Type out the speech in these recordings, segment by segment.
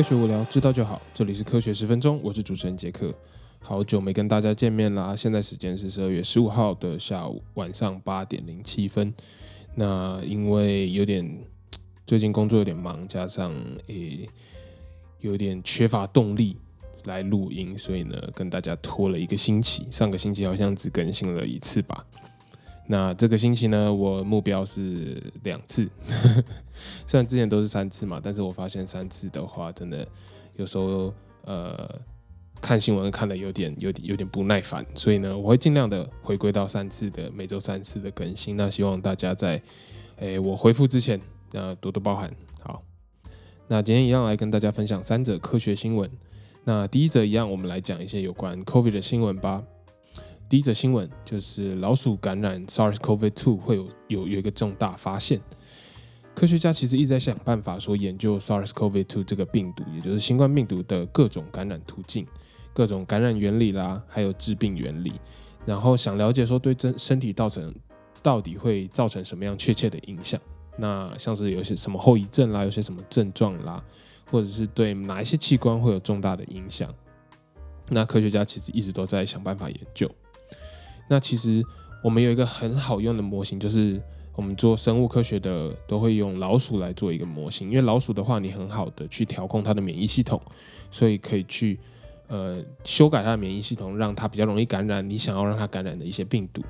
科学无聊，知道就好。这里是科学十分钟，我是主持人杰克。好久没跟大家见面啦，现在时间是十二月十五号的下午晚上八点零七分。那因为有点最近工作有点忙，加上诶有点缺乏动力来录音，所以呢跟大家拖了一个星期。上个星期好像只更新了一次吧。那这个星期呢，我目标是两次，虽然之前都是三次嘛，但是我发现三次的话，真的有时候呃看新闻看的有点有点有点不耐烦，所以呢，我会尽量的回归到三次的每周三次的更新。那希望大家在诶我回复之前，呃多多包涵。好，那今天一样来跟大家分享三则科学新闻。那第一则一样，我们来讲一些有关 COVID 的新闻吧。第一则新闻就是老鼠感染 SARS-CoV-2 会有有有一个重大发现。科学家其实一直在想办法说研究 SARS-CoV-2 这个病毒，也就是新冠病毒的各种感染途径、各种感染原理啦，还有致病原理，然后想了解说对身身体造成到底会造成什么样确切的影响。那像是有些什么后遗症啦，有些什么症状啦，或者是对哪一些器官会有重大的影响。那科学家其实一直都在想办法研究。那其实我们有一个很好用的模型，就是我们做生物科学的都会用老鼠来做一个模型，因为老鼠的话，你很好的去调控它的免疫系统，所以可以去呃修改它的免疫系统，让它比较容易感染你想要让它感染的一些病毒。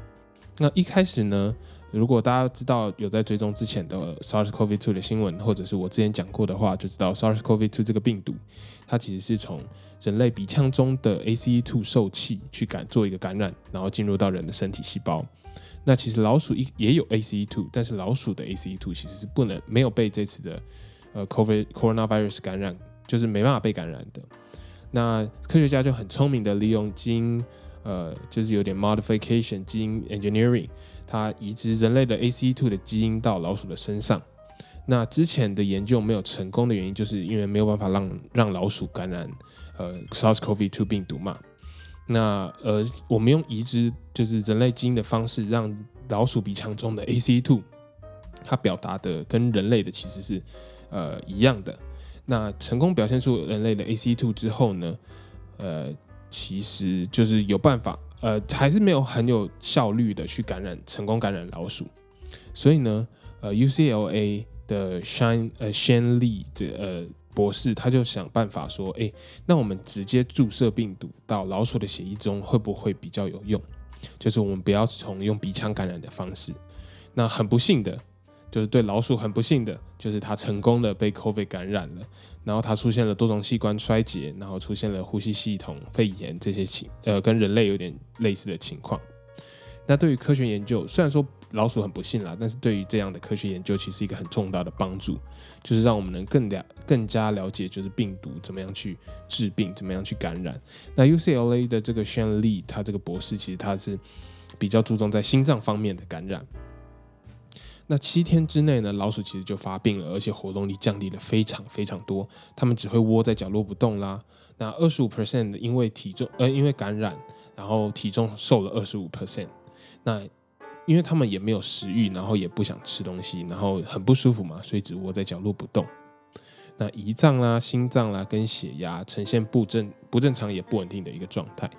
那一开始呢？如果大家知道有在追踪之前的 SARS-CoV-2 的新闻，或者是我之前讲过的话，就知道 SARS-CoV-2 这个病毒，它其实是从人类鼻腔中的 ACE2 受气去感做一个感染，然后进入到人的身体细胞。那其实老鼠一也有 ACE2，但是老鼠的 ACE2 其实是不能没有被这次的呃 COVID coronavirus 感染，就是没办法被感染的。那科学家就很聪明的利用基因，呃，就是有点 modification 基因 engineering。它移植人类的 ACE2 的基因到老鼠的身上，那之前的研究没有成功的原因，就是因为没有办法让让老鼠感染呃 SARS-CoV-2 病毒嘛。那呃，我们用移植就是人类基因的方式，让老鼠鼻腔中的 ACE2 它表达的跟人类的其实是呃一样的。那成功表现出人类的 ACE2 之后呢，呃，其实就是有办法。呃，还是没有很有效率的去感染成功感染老鼠，所以呢，呃，UCLA 的 Shine 呃 Shane Lee 的呃博士他就想办法说，哎，那我们直接注射病毒到老鼠的血液中会不会比较有用？就是我们不要从用鼻腔感染的方式。那很不幸的。就是对老鼠很不幸的，就是它成功的被 COVID 感染了，然后它出现了多种器官衰竭，然后出现了呼吸系统肺炎这些情，呃，跟人类有点类似的情况。那对于科学研究，虽然说老鼠很不幸啦，但是对于这样的科学研究，其实一个很重大的帮助，就是让我们能更了更加了解，就是病毒怎么样去治病，怎么样去感染。那 UCLA 的这个 Shan Lee，他这个博士其实他是比较注重在心脏方面的感染。那七天之内呢，老鼠其实就发病了，而且活动力降低了非常非常多，它们只会窝在角落不动啦。那二十五 percent 因为体重呃因为感染，然后体重瘦了二十五 percent。那因为他们也没有食欲，然后也不想吃东西，然后很不舒服嘛，所以只窝在角落不动。那胰脏啦、心脏啦跟血压呈现不正不正常也不稳定的一个状态，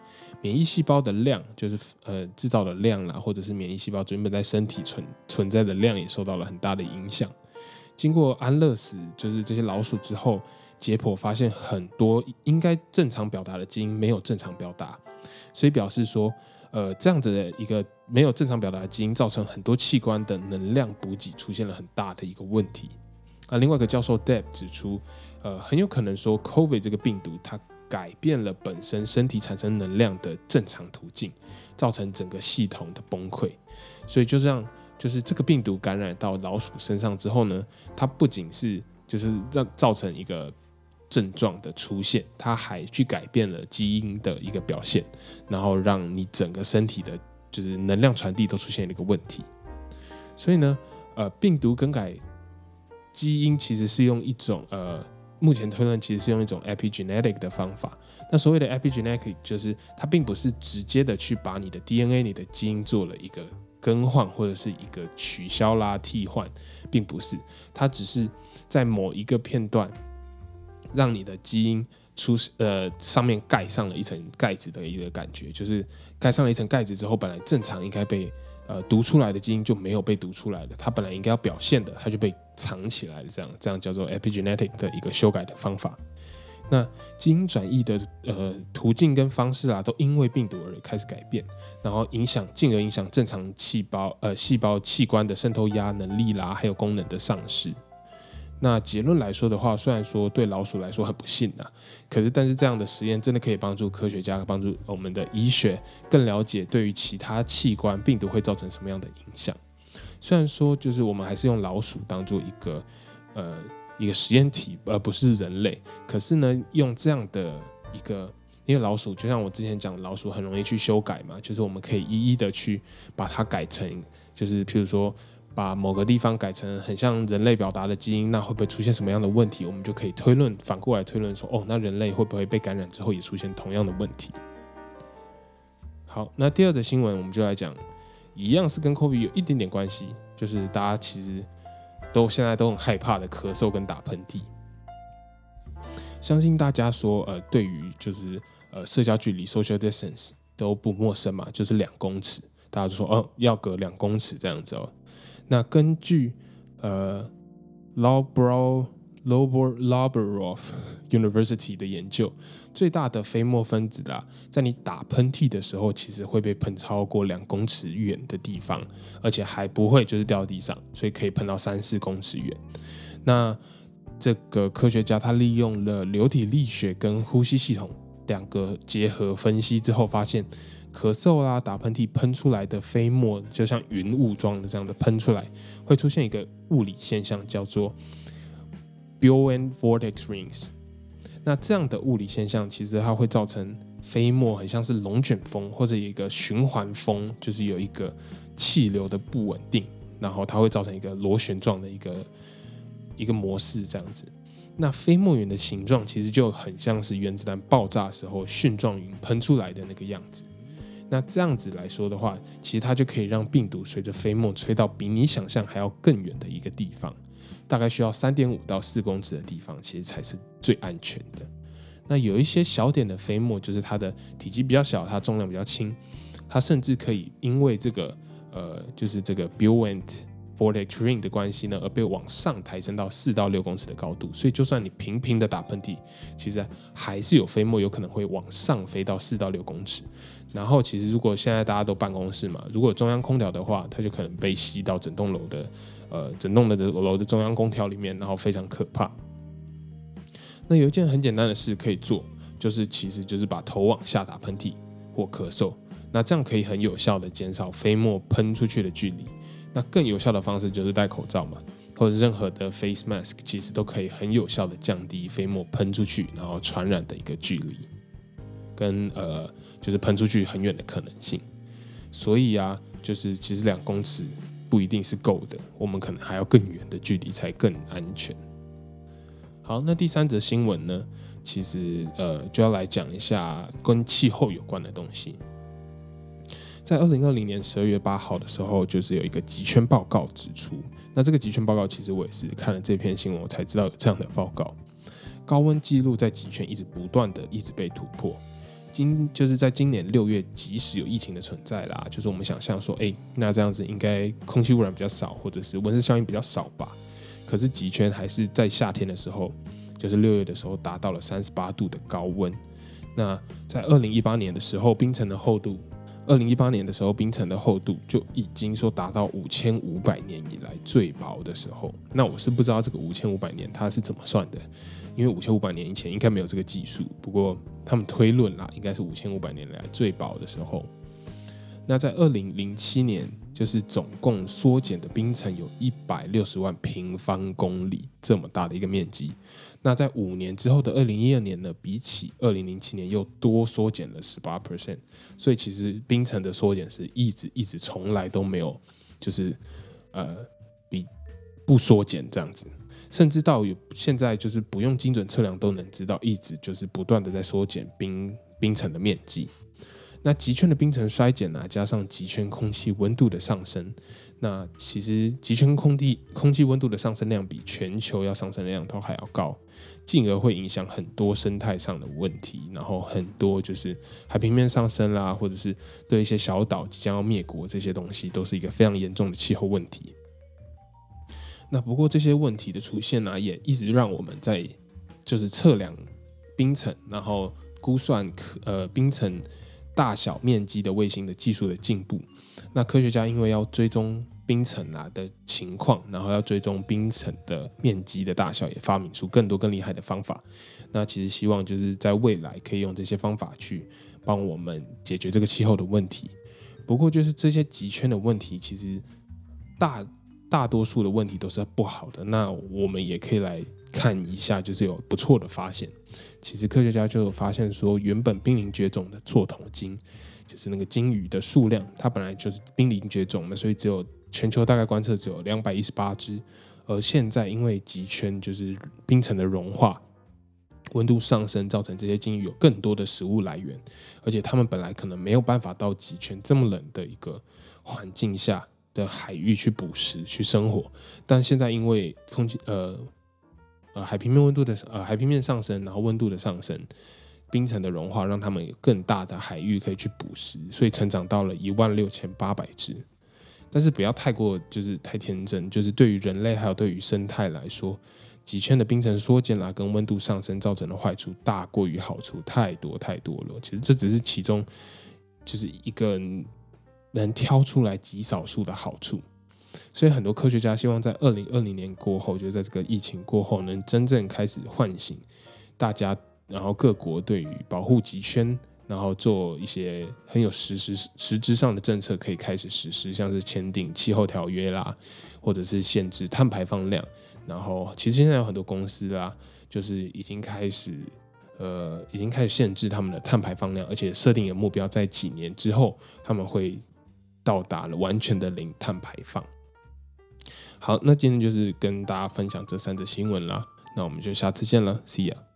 免疫细胞的量就是呃制造的量啦，或者是免疫细胞原本在身体存存在的量也受到了很大的影响。经过安乐死，就是这些老鼠之后解剖发现很多应该正常表达的基因没有正常表达，所以表示说呃这样子的一个没有正常表达的基因造成很多器官的能量补给出现了很大的一个问题。那另外一个教授 Deb 指出，呃，很有可能说 COVID 这个病毒它改变了本身身体产生能量的正常途径，造成整个系统的崩溃。所以就这样，就是这个病毒感染到老鼠身上之后呢，它不仅是就是让造成一个症状的出现，它还去改变了基因的一个表现，然后让你整个身体的就是能量传递都出现了一个问题。所以呢，呃，病毒更改。基因其实是用一种呃，目前推论其实是用一种 epigenetic 的方法。那所谓的 epigenetic 就是它并不是直接的去把你的 DNA、你的基因做了一个更换或者是一个取消啦、替换，并不是，它只是在某一个片段让你的基因出呃上面盖上了一层盖子的一个感觉，就是盖上了一层盖子之后，本来正常应该被呃读出来的基因就没有被读出来了，它本来应该要表现的，它就被藏起来了，这样这样叫做 epigenetic 的一个修改的方法。那基因转移的呃途径跟方式啊，都因为病毒而开始改变，然后影响进而影响正常细胞呃细胞器官的渗透压能力啦，还有功能的丧失。那结论来说的话，虽然说对老鼠来说很不幸啊，可是但是这样的实验真的可以帮助科学家帮助我们的医学更了解对于其他器官病毒会造成什么样的影响。虽然说就是我们还是用老鼠当做一个呃。一个实验体，而不是人类。可是呢，用这样的一个，因为老鼠就像我之前讲，老鼠很容易去修改嘛，就是我们可以一一的去把它改成，就是譬如说把某个地方改成很像人类表达的基因，那会不会出现什么样的问题？我们就可以推论，反过来推论说，哦，那人类会不会被感染之后也出现同样的问题？好，那第二则新闻我们就来讲，一样是跟 COVID 有一点点关系，就是大家其实。都现在都很害怕的咳嗽跟打喷嚏，相信大家说，呃，对于就是呃社交距离 （social distance） 都不陌生嘛，就是两公尺，大家就说哦要隔两公尺这样子哦。那根据呃 Lowbrow Lowbrow Laborov University 的研究。最大的飞沫分子啦，在你打喷嚏的时候，其实会被喷超过两公尺远的地方，而且还不会就是掉地上，所以可以喷到三四公尺远。那这个科学家他利用了流体力学跟呼吸系统两个结合分析之后，发现咳嗽啦、打喷嚏喷出来的飞沫，就像云雾状的这样的喷出来，会出现一个物理现象，叫做 BION vortex rings。那这样的物理现象，其实它会造成飞沫很像是龙卷风或者一个循环风，就是有一个气流的不稳定，然后它会造成一个螺旋状的一个一个模式这样子。那飞沫云的形状其实就很像是原子弹爆炸时候蕈状云喷出来的那个样子。那这样子来说的话，其实它就可以让病毒随着飞沫吹到比你想象还要更远的一个地方。大概需要三点五到四公尺的地方，其实才是最安全的。那有一些小点的飞沫，就是它的体积比较小，它重量比较轻，它甚至可以因为这个呃，就是这个 buoyant vortex ring 的关系呢，而被往上抬升到四到六公尺的高度。所以，就算你频频的打喷嚏，其实还是有飞沫有可能会往上飞到四到六公尺。然后，其实如果现在大家都办公室嘛，如果中央空调的话，它就可能被吸到整栋楼的。呃，整栋的楼的中央空调里面，然后非常可怕。那有一件很简单的事可以做，就是其实就是把头往下打喷嚏或咳嗽，那这样可以很有效的减少飞沫喷出去的距离。那更有效的方式就是戴口罩嘛，或者任何的 face mask，其实都可以很有效的降低飞沫喷出去然后传染的一个距离，跟呃就是喷出去很远的可能性。所以啊，就是其实两公尺。不一定是够的，我们可能还要更远的距离才更安全。好，那第三则新闻呢？其实呃就要来讲一下跟气候有关的东西。在二零二零年十二月八号的时候，就是有一个极圈报告指出，那这个极圈报告其实我也是看了这篇新闻，我才知道有这样的报告。高温记录在极圈一直不断的一直被突破。今就是在今年六月，即使有疫情的存在啦，就是我们想象说，哎，那这样子应该空气污染比较少，或者是温室效应比较少吧？可是极圈还是在夏天的时候，就是六月的时候达到了三十八度的高温。那在二零一八年的时候，冰层的厚度，二零一八年的时候冰层的厚度就已经说达到五千五百年以来最薄的时候。那我是不知道这个五千五百年它是怎么算的。因为五千五百年以前应该没有这个技术，不过他们推论啦，应该是五千五百年来最薄的时候。那在二零零七年，就是总共缩减的冰层有一百六十万平方公里这么大的一个面积。那在五年之后的二零一二年呢，比起二零零七年又多缩减了十八 percent。所以其实冰层的缩减是一直一直从来都没有，就是呃比不缩减这样子。甚至到有现在就是不用精准测量都能知道，一直就是不断的在缩减冰冰层的面积。那极圈的冰层衰减呢，加上极圈空气温度的上升，那其实极圈空地空气温度的上升量比全球要上升量都还要高，进而会影响很多生态上的问题，然后很多就是海平面上升啦，或者是对一些小岛即将要灭国这些东西，都是一个非常严重的气候问题。那不过这些问题的出现呢，也一直让我们在就是测量冰层，然后估算可呃冰层。大小面积的卫星的技术的进步，那科学家因为要追踪冰层啊的情况，然后要追踪冰层的面积的大小，也发明出更多更厉害的方法。那其实希望就是在未来可以用这些方法去帮我们解决这个气候的问题。不过就是这些极圈的问题，其实大大多数的问题都是不好的。那我们也可以来。看一下，就是有不错的发现。其实科学家就有发现说，原本濒临绝种的错头鲸，就是那个鲸鱼的数量，它本来就是濒临绝种嘛，所以只有全球大概观测只有两百一十八只。而现在因为极圈就是冰层的融化，温度上升，造成这些鲸鱼有更多的食物来源，而且它们本来可能没有办法到极圈这么冷的一个环境下的海域去捕食去生活，但现在因为空气呃。呃，海平面温度的呃海平面上升，然后温度的上升，冰层的融化，让他们有更大的海域可以去捕食，所以成长到了一万六千八百只。但是不要太过就是太天真，就是对于人类还有对于生态来说，几圈的冰层缩减啦，跟温度上升造成的坏处大过于好处，太多太多了。其实这只是其中就是一个能挑出来极少数的好处。所以很多科学家希望在二零二零年过后，就在这个疫情过后，能真正开始唤醒大家，然后各国对于保护极圈，然后做一些很有实实实质上的政策可以开始实施，像是签订气候条约啦，或者是限制碳排放量。然后其实现在有很多公司啦，就是已经开始呃，已经开始限制他们的碳排放量，而且设定的目标，在几年之后他们会到达了完全的零碳排放。好，那今天就是跟大家分享这三则新闻啦，那我们就下次见了，See ya。